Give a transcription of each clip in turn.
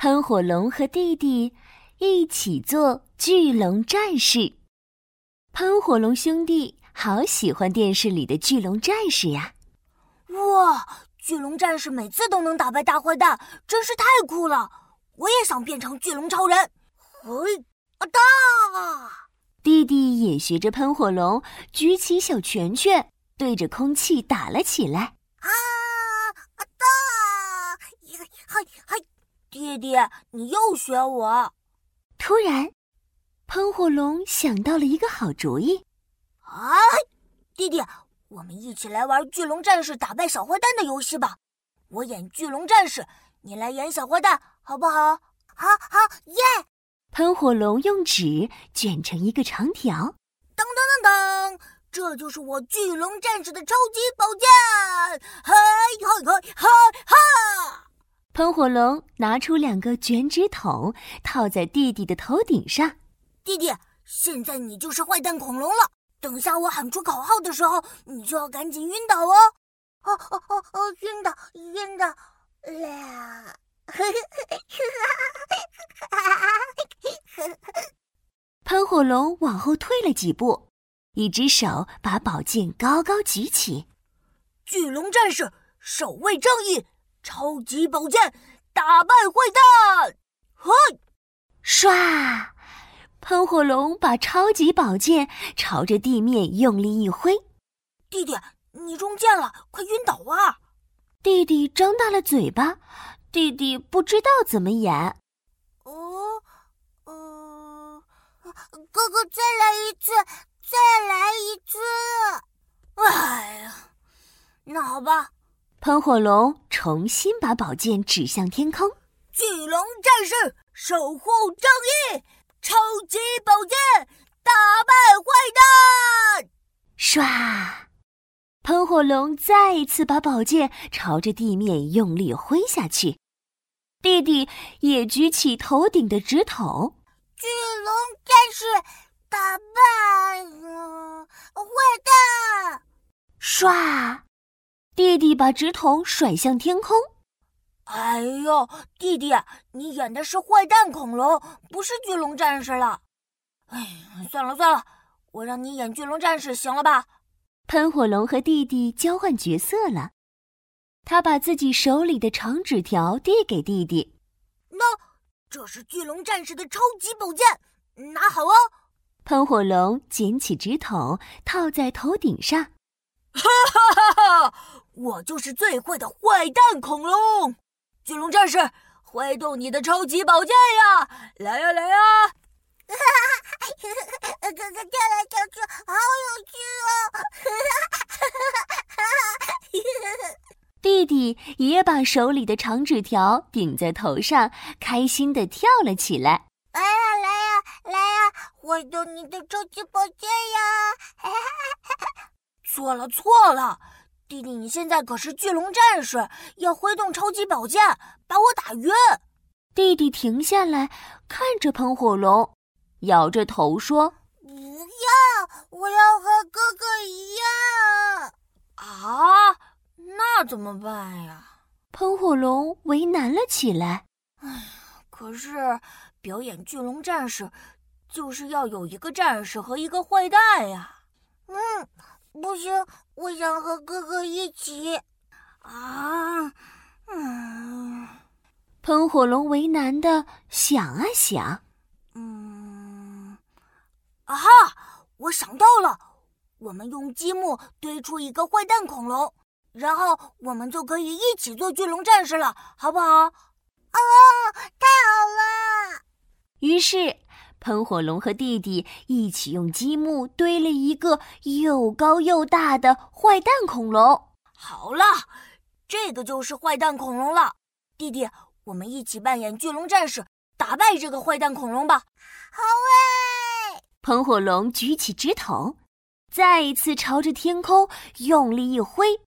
喷火龙和弟弟一起做巨龙战士。喷火龙兄弟好喜欢电视里的巨龙战士呀！哇，巨龙战士每次都能打败大坏蛋，真是太酷了！我也想变成巨龙超人。嘿，啊哒！弟弟也学着喷火龙，举起小拳拳，对着空气打了起来。啊啊哒！嘿嘿，弟弟，你又学我！突然，喷火龙想到了一个好主意。啊，弟弟，我们一起来玩巨龙战士打败小坏蛋的游戏吧！我演巨龙战士，你来演小坏蛋，好不好？好好耶！喷火龙用纸卷成一个长条，噔噔噔噔，这就是我巨龙战士的超级宝剑！嘿嘿嘿哈哈！喷火龙拿出两个卷纸筒，套在弟弟的头顶上。弟弟，现在你就是坏蛋恐龙了。等下我喊出口号的时候，你就要赶紧晕倒哦！哦哦哦哦，晕倒，晕倒，啦！喷火龙往后退了几步，一只手把宝剑高高举起。巨龙战士守卫正义，超级宝剑打败坏蛋！嘿，唰！喷火龙把超级宝剑朝着地面用力一挥。弟弟，你中箭了，快晕倒啊！弟弟张大了嘴巴。弟弟不知道怎么演。哦，嗯，哥哥，再来一次，再来一次。哎呀，那好吧。喷火龙重新把宝剑指向天空。巨龙战士守护正义，超级宝剑打败坏蛋。唰！喷火龙再一次把宝剑朝着地面用力挥下去。弟弟也举起头顶的直筒，巨龙战士打败坏蛋！唰，弟弟把纸筒甩向天空。哎呦，弟弟，你演的是坏蛋恐龙，不是巨龙战士了。哎，算了算了，我让你演巨龙战士行了吧？喷火龙和弟弟交换角色了。他把自己手里的长纸条递给弟弟，那这是巨龙战士的超级宝剑，拿好哦。喷火龙捡起纸筒，套在头顶上。哈哈哈哈！我就是最坏的坏蛋恐龙，巨龙战士，挥动你的超级宝剑呀！来呀来呀！哈哈哈！哥哥跳来跳去，好有趣哦！哈哈哈弟弟也把手里的长纸条顶在头上，开心的跳了起来。来呀，来呀，来呀！挥动你的超级宝剑呀！错了，错了，弟弟，你现在可是巨龙战士，要挥动超级宝剑把我打晕。弟弟停下来，看着喷火龙，摇着头说：“不要，我要和哥哥一样。”啊？那怎么办呀？喷火龙为难了起来。哎呀，可是表演巨龙战士，就是要有一个战士和一个坏蛋呀。嗯，不行，我想和哥哥一起。啊，嗯。喷火龙为难的想啊想。嗯，啊哈，我想到了，我们用积木堆出一个坏蛋恐龙。然后我们就可以一起做巨龙战士了，好不好？哦，太好了！于是，喷火龙和弟弟一起用积木堆了一个又高又大的坏蛋恐龙。好了，这个就是坏蛋恐龙了。弟弟，我们一起扮演巨龙战士，打败这个坏蛋恐龙吧！好诶！喷火龙举起纸筒，再一次朝着天空用力一挥。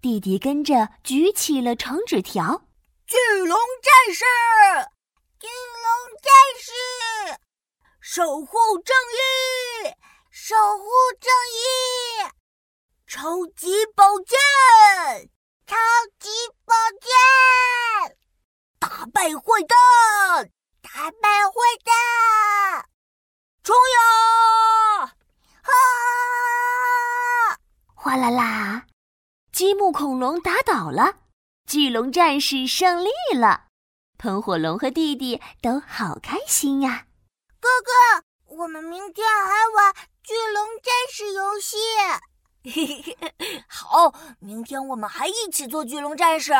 弟弟跟着举起了长纸条，巨龙战士，巨龙战士，守护正义，守护正义，超级宝剑，超级宝剑，打败。坏蛋！打败坏蛋！冲呀！啊！哗啦啦，积木恐龙打倒了，巨龙战士胜利了，喷火龙和弟弟都好开心呀！哥哥，我们明天还玩巨龙战士游戏。嘿嘿嘿，好，明天我们还一起做巨龙战士。